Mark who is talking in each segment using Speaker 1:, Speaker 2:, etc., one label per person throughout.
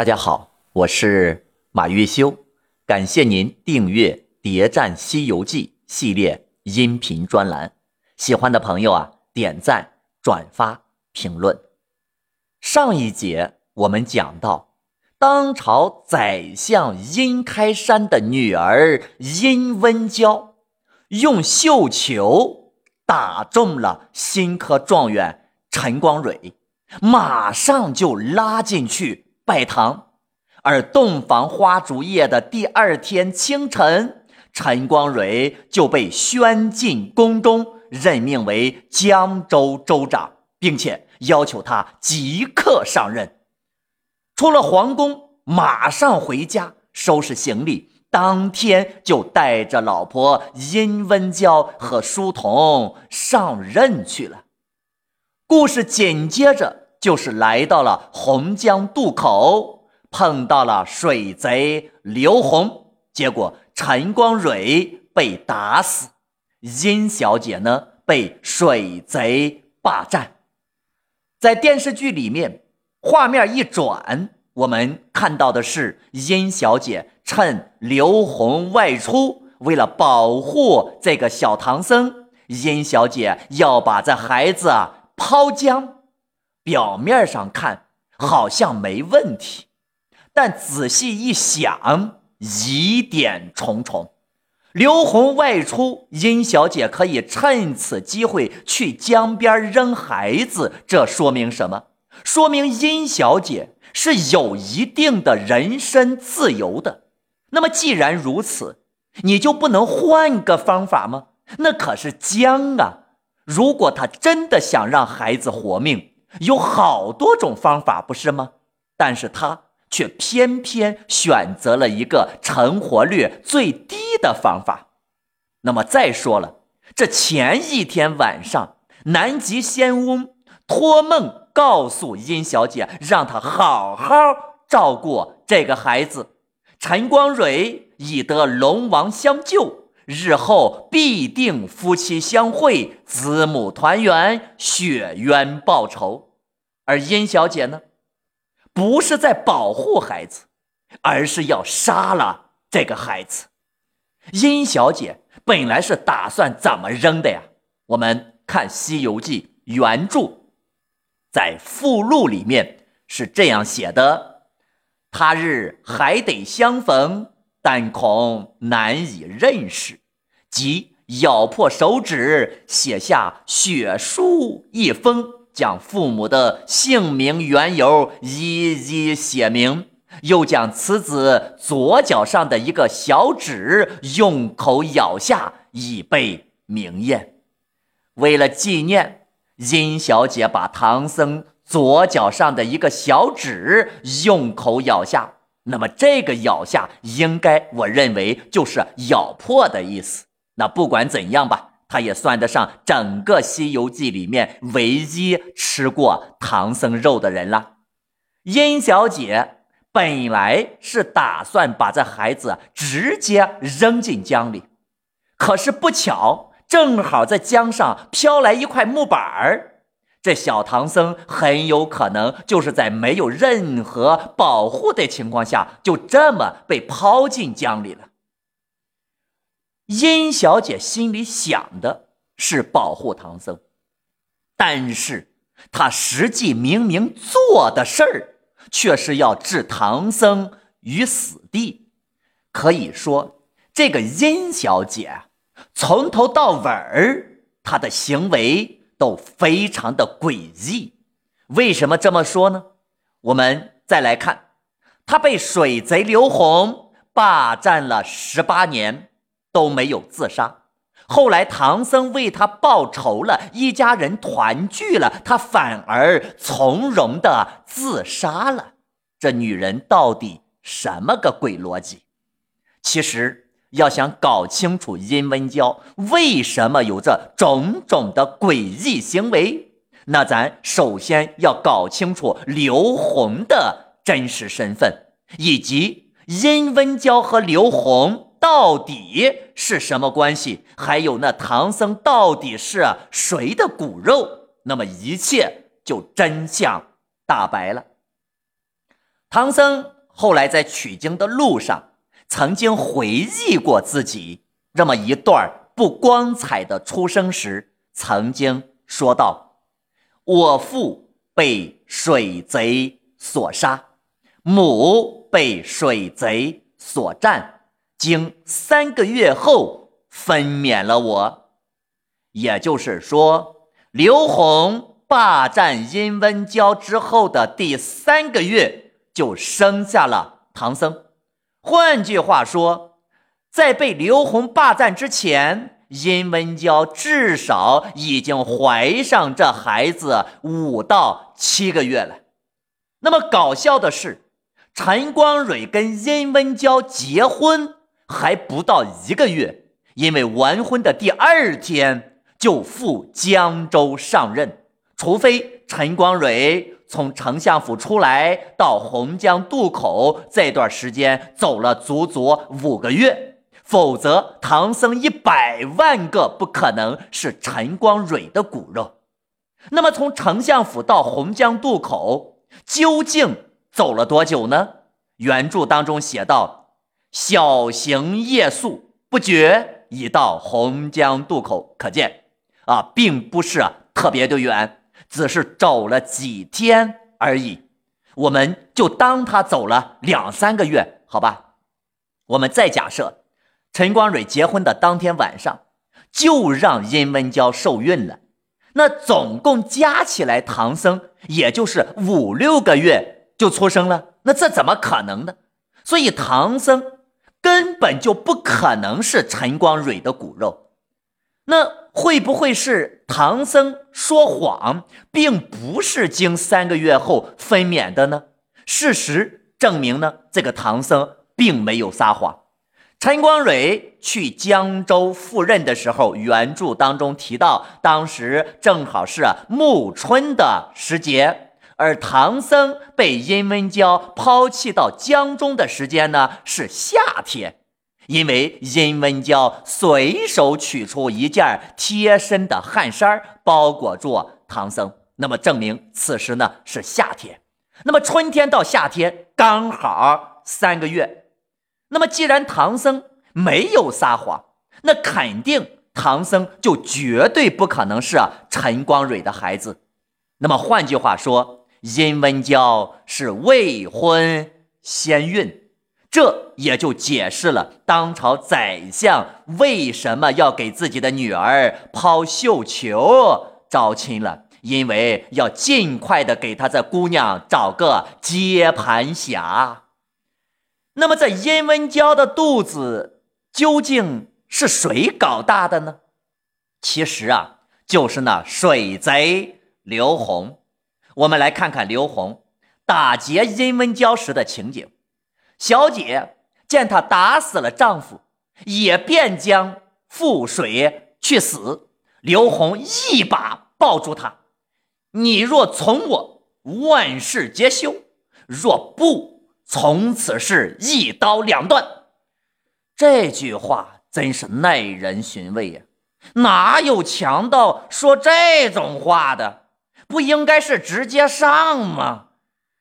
Speaker 1: 大家好，我是马玉修，感谢您订阅《谍战西游记》系列音频专栏。喜欢的朋友啊，点赞、转发、评论。上一节我们讲到，当朝宰相殷开山的女儿殷温娇，用绣球打中了新科状元陈光蕊，马上就拉进去。拜堂，而洞房花烛夜的第二天清晨，陈光蕊就被宣进宫中，任命为江州州长，并且要求他即刻上任。出了皇宫，马上回家收拾行李，当天就带着老婆殷温娇和书童上任去了。故事紧接着。就是来到了洪江渡口，碰到了水贼刘洪，结果陈光蕊被打死，殷小姐呢被水贼霸占。在电视剧里面，画面一转，我们看到的是殷小姐趁刘洪外出，为了保护这个小唐僧，殷小姐要把这孩子抛江。表面上看好像没问题，但仔细一想，疑点重重。刘红外出，殷小姐可以趁此机会去江边扔孩子，这说明什么？说明殷小姐是有一定的人身自由的。那么既然如此，你就不能换个方法吗？那可是江啊！如果他真的想让孩子活命，有好多种方法，不是吗？但是他却偏偏选择了一个成活率最低的方法。那么再说了，这前一天晚上，南极仙翁托梦告诉殷小姐，让她好好照顾这个孩子。陈光蕊已得龙王相救。日后必定夫妻相会，子母团圆，血冤报仇。而殷小姐呢，不是在保护孩子，而是要杀了这个孩子。殷小姐本来是打算怎么扔的呀？我们看《西游记》原著，在附录里面是这样写的：“他日还得相逢。”但恐难以认识，即咬破手指，写下血书一封，将父母的姓名缘由一一写明，又将此子左脚上的一个小指用口咬下，以备明验。为了纪念，殷小姐把唐僧左脚上的一个小指用口咬下。那么这个咬下，应该我认为就是咬破的意思。那不管怎样吧，他也算得上整个《西游记》里面唯一吃过唐僧肉的人了。殷小姐本来是打算把这孩子直接扔进江里，可是不巧，正好在江上飘来一块木板儿。这小唐僧很有可能就是在没有任何保护的情况下，就这么被抛进江里了。殷小姐心里想的是保护唐僧，但是她实际明明做的事儿却是要置唐僧于死地。可以说，这个殷小姐从头到尾儿，她的行为。都非常的诡异，为什么这么说呢？我们再来看，他被水贼刘洪霸占了十八年都没有自杀，后来唐僧为他报仇了，一家人团聚了，他反而从容的自杀了。这女人到底什么个鬼逻辑？其实。要想搞清楚殷温娇为什么有这种种的诡异行为，那咱首先要搞清楚刘洪的真实身份，以及殷温娇和刘洪到底是什么关系，还有那唐僧到底是谁的骨肉，那么一切就真相大白了。唐僧后来在取经的路上，曾经回忆过自己这么一段不光彩的出生时，曾经说道：“我父被水贼所杀，母被水贼所占，经三个月后分娩了我。”也就是说，刘洪。霸占殷温娇之后的第三个月，就生下了唐僧。换句话说，在被刘洪霸占之前，殷温娇至少已经怀上这孩子五到七个月了。那么搞笑的是，陈光蕊跟殷温娇结婚还不到一个月，因为完婚的第二天就赴江州上任。除非陈光蕊从丞相府出来到洪江渡口这段时间走了足足五个月，否则唐僧一百万个不可能是陈光蕊的骨肉。那么从丞相府到洪江渡口究竟走了多久呢？原著当中写道：“小行夜宿，不觉已到洪江渡口。”可见啊，并不是特别的远。只是走了几天而已，我们就当他走了两三个月，好吧？我们再假设，陈光蕊结婚的当天晚上就让殷温娇受孕了，那总共加起来，唐僧也就是五六个月就出生了，那这怎么可能呢？所以唐僧根本就不可能是陈光蕊的骨肉，那。会不会是唐僧说谎，并不是经三个月后分娩的呢？事实证明呢，这个唐僧并没有撒谎。陈光蕊去江州赴任的时候，原著当中提到，当时正好是暮春的时节，而唐僧被殷温娇抛弃到江中的时间呢，是夏天。因为殷温娇随手取出一件贴身的汗衫包裹住唐僧，那么证明此时呢是夏天。那么春天到夏天刚好三个月。那么既然唐僧没有撒谎，那肯定唐僧就绝对不可能是陈光蕊的孩子。那么换句话说，殷温娇是未婚先孕。这也就解释了当朝宰相为什么要给自己的女儿抛绣球招亲了，因为要尽快的给他这姑娘找个接盘侠。那么，这殷温娇的肚子究竟是谁搞大的呢？其实啊，就是那水贼刘洪。我们来看看刘洪打劫殷温娇时的情景。小姐见他打死了丈夫，也便将覆水去死。刘洪一把抱住他：“你若从我，万事皆休；若不从，此事一刀两断。”这句话真是耐人寻味呀！哪有强盗说这种话的？不应该是直接上吗？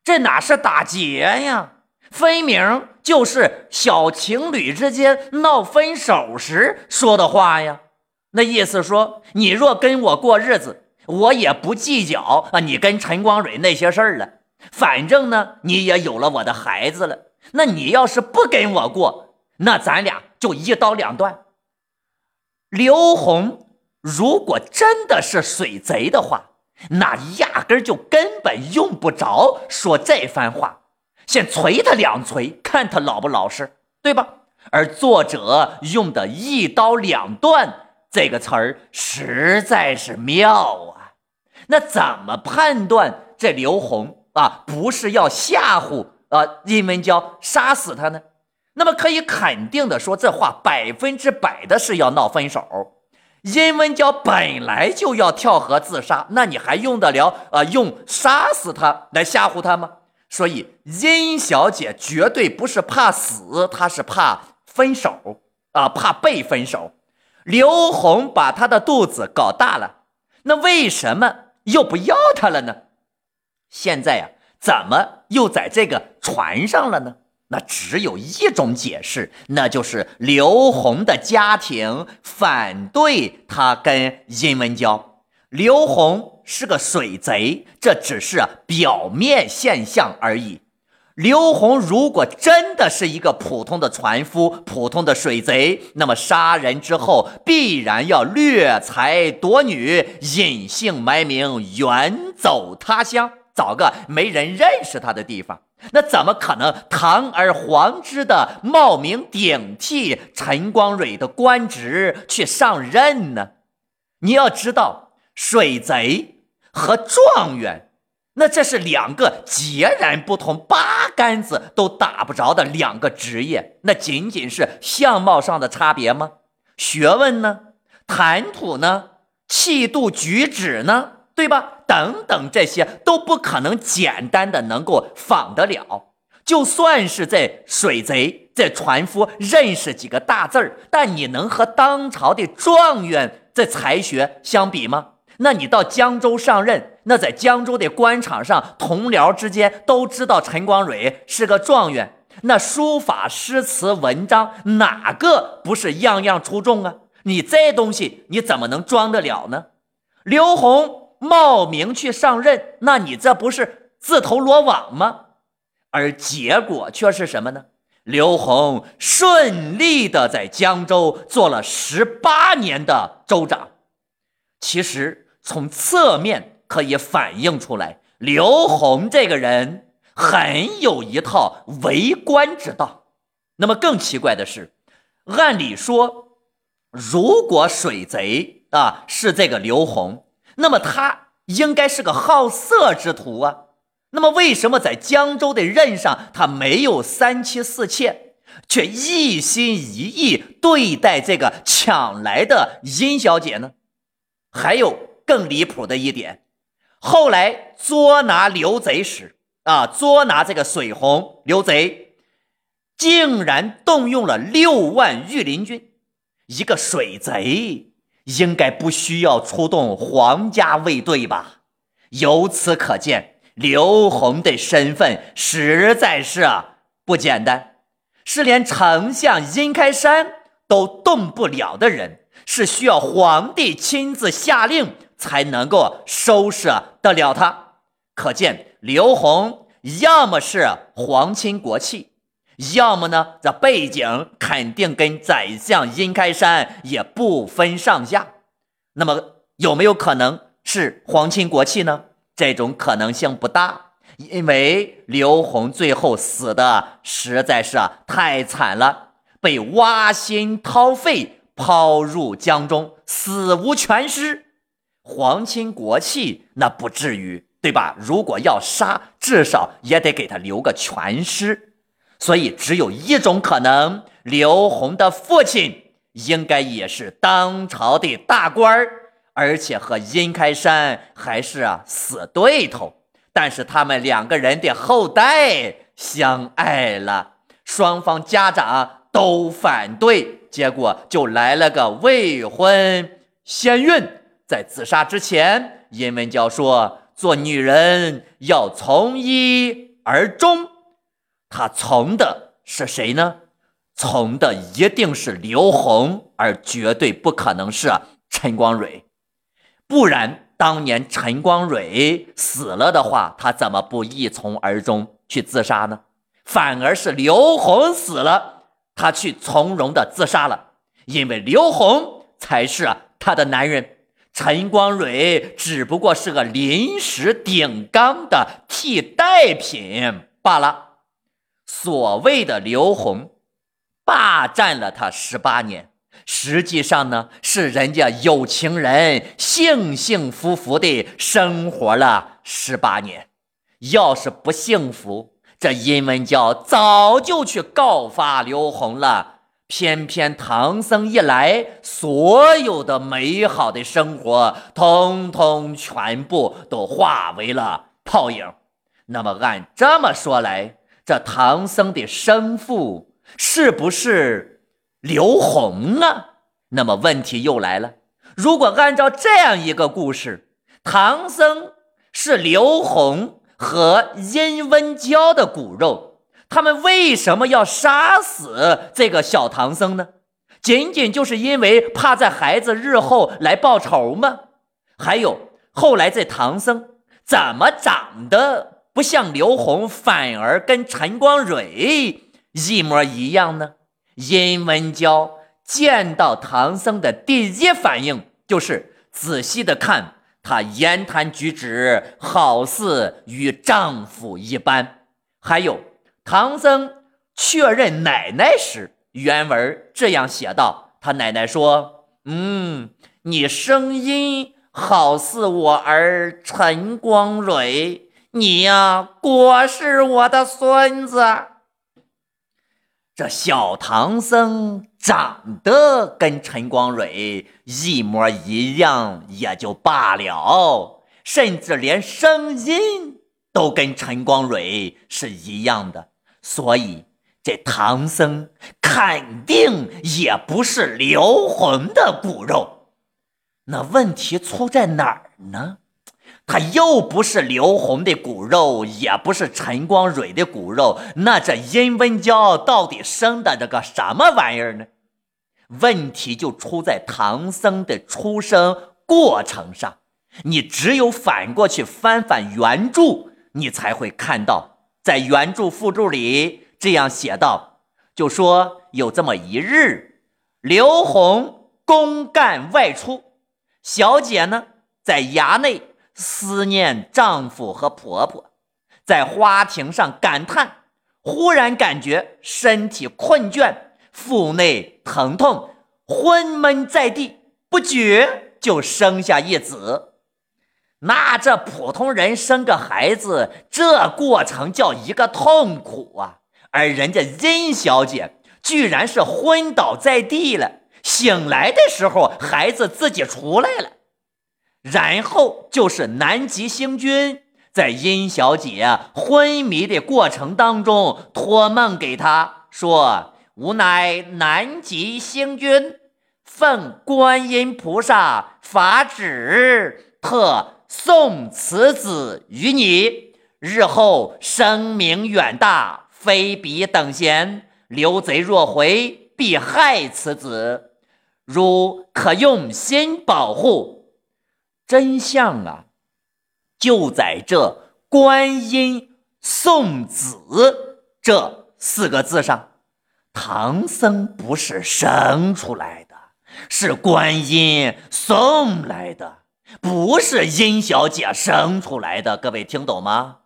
Speaker 1: 这哪是打劫呀？分明就是小情侣之间闹分手时说的话呀！那意思说，你若跟我过日子，我也不计较啊，你跟陈光蕊那些事儿了。反正呢，你也有了我的孩子了。那你要是不跟我过，那咱俩就一刀两断。刘红如果真的是水贼的话，那压根就根本用不着说这番话。先捶他两锤，看他老不老实，对吧？而作者用的一刀两断这个词儿实在是妙啊！那怎么判断这刘红啊不是要吓唬啊殷文娇杀死他呢？那么可以肯定的说，这话百分之百的是要闹分手。殷文娇本来就要跳河自杀，那你还用得了啊用杀死他来吓唬他吗？所以，殷小姐绝对不是怕死，她是怕分手啊，怕被分手。刘红把她的肚子搞大了，那为什么又不要她了呢？现在呀，怎么又在这个船上了呢？那只有一种解释，那就是刘红的家庭反对他跟殷文娇。刘洪是个水贼，这只是表面现象而已。刘洪如果真的是一个普通的船夫、普通的水贼，那么杀人之后必然要掠财夺女，隐姓埋名，远走他乡，找个没人认识他的地方。那怎么可能堂而皇之的冒名顶替陈光蕊的官职去上任呢？你要知道，水贼和状元。那这是两个截然不同、八竿子都打不着的两个职业，那仅仅是相貌上的差别吗？学问呢？谈吐呢？气度举止呢？对吧？等等，这些都不可能简单的能够仿得了。就算是在水贼、在船夫认识几个大字儿，但你能和当朝的状元在才学相比吗？那你到江州上任，那在江州的官场上，同僚之间都知道陈光蕊是个状元。那书法、诗词、文章，哪个不是样样出众啊？你这东西你怎么能装得了呢？刘洪冒名去上任，那你这不是自投罗网吗？而结果却是什么呢？刘洪顺利的在江州做了十八年的州长。其实。从侧面可以反映出来，刘洪这个人很有一套为官之道。那么更奇怪的是，按理说，如果水贼啊是这个刘洪，那么他应该是个好色之徒啊。那么为什么在江州的任上，他没有三妻四妾，却一心一意对待这个抢来的殷小姐呢？还有。更离谱的一点，后来捉拿刘贼时，啊，捉拿这个水洪刘贼，竟然动用了六万御林军。一个水贼应该不需要出动皇家卫队吧？由此可见，刘洪的身份实在是不简单，是连丞相殷开山都动不了的人，是需要皇帝亲自下令。才能够收拾得了他，可见刘洪要么是皇亲国戚，要么呢这背景肯定跟宰相殷开山也不分上下。那么有没有可能是皇亲国戚呢？这种可能性不大，因为刘洪最后死的实在是太惨了，被挖心掏肺抛入江中，死无全尸。皇亲国戚那不至于，对吧？如果要杀，至少也得给他留个全尸。所以只有一种可能：刘洪的父亲应该也是当朝的大官儿，而且和殷开山还是死对头。但是他们两个人的后代相爱了，双方家长都反对，结果就来了个未婚先孕。在自杀之前，殷文娇说：“做女人要从一而终。”她从的是谁呢？从的一定是刘红，而绝对不可能是陈光蕊。不然，当年陈光蕊死了的话，他怎么不一从而终去自杀呢？反而是刘红死了，他去从容的自杀了，因为刘红才是他的男人。陈光蕊只不过是个临时顶缸的替代品罢了。所谓的刘洪霸占了他十八年，实际上呢是人家有情人幸幸福福的生活了十八年。要是不幸福，这殷文娇早就去告发刘洪了。偏偏唐僧一来，所有的美好的生活，通通全部都化为了泡影。那么按这么说来，这唐僧的生父是不是刘洪啊？那么问题又来了：如果按照这样一个故事，唐僧是刘洪和殷温娇的骨肉，他们为什么要杀死这个小唐僧呢？仅仅就是因为怕在孩子日后来报仇吗？还有后来这唐僧怎么长得不像刘洪，反而跟陈光蕊一模一样呢？殷文娇见到唐僧的第一反应就是仔细的看他言谈举止，好似与丈夫一般。还有唐僧确认奶奶时。原文这样写道：“他奶奶说，嗯，你声音好似我儿陈光蕊，你呀，果是我的孙子。这小唐僧长得跟陈光蕊一模一样也就罢了，甚至连声音都跟陈光蕊是一样的，所以。”这唐僧肯定也不是刘洪的骨肉，那问题出在哪儿呢？他又不是刘洪的骨肉，也不是陈光蕊的骨肉，那这殷温娇到底生的这个什么玩意儿呢？问题就出在唐僧的出生过程上。你只有反过去翻翻原著，你才会看到，在原著附注里。这样写道：“就说有这么一日，刘洪公干外出，小姐呢在衙内思念丈夫和婆婆，在花亭上感叹，忽然感觉身体困倦，腹内疼痛，昏闷在地，不觉就生下一子。那这普通人生个孩子，这过程叫一个痛苦啊！”而人家殷小姐居然是昏倒在地了，醒来的时候孩子自己出来了，然后就是南极星君在殷小姐昏迷的过程当中托梦给她说：“吾乃南极星君，奉观音菩萨法旨，特送此子于你，日后声名远大。”非彼等闲，刘贼若回，必害此子。汝可用心保护。真相啊，就在这“观音送子”这四个字上。唐僧不是生出来的，是观音送来的，不是殷小姐生出来的。各位听懂吗？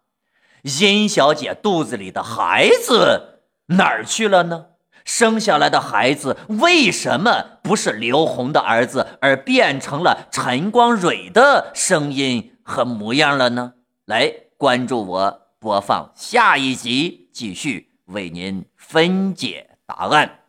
Speaker 1: 殷小姐肚子里的孩子哪儿去了呢？生下来的孩子为什么不是刘红的儿子，而变成了陈光蕊的声音和模样了呢？来关注我，播放下一集，继续为您分解答案。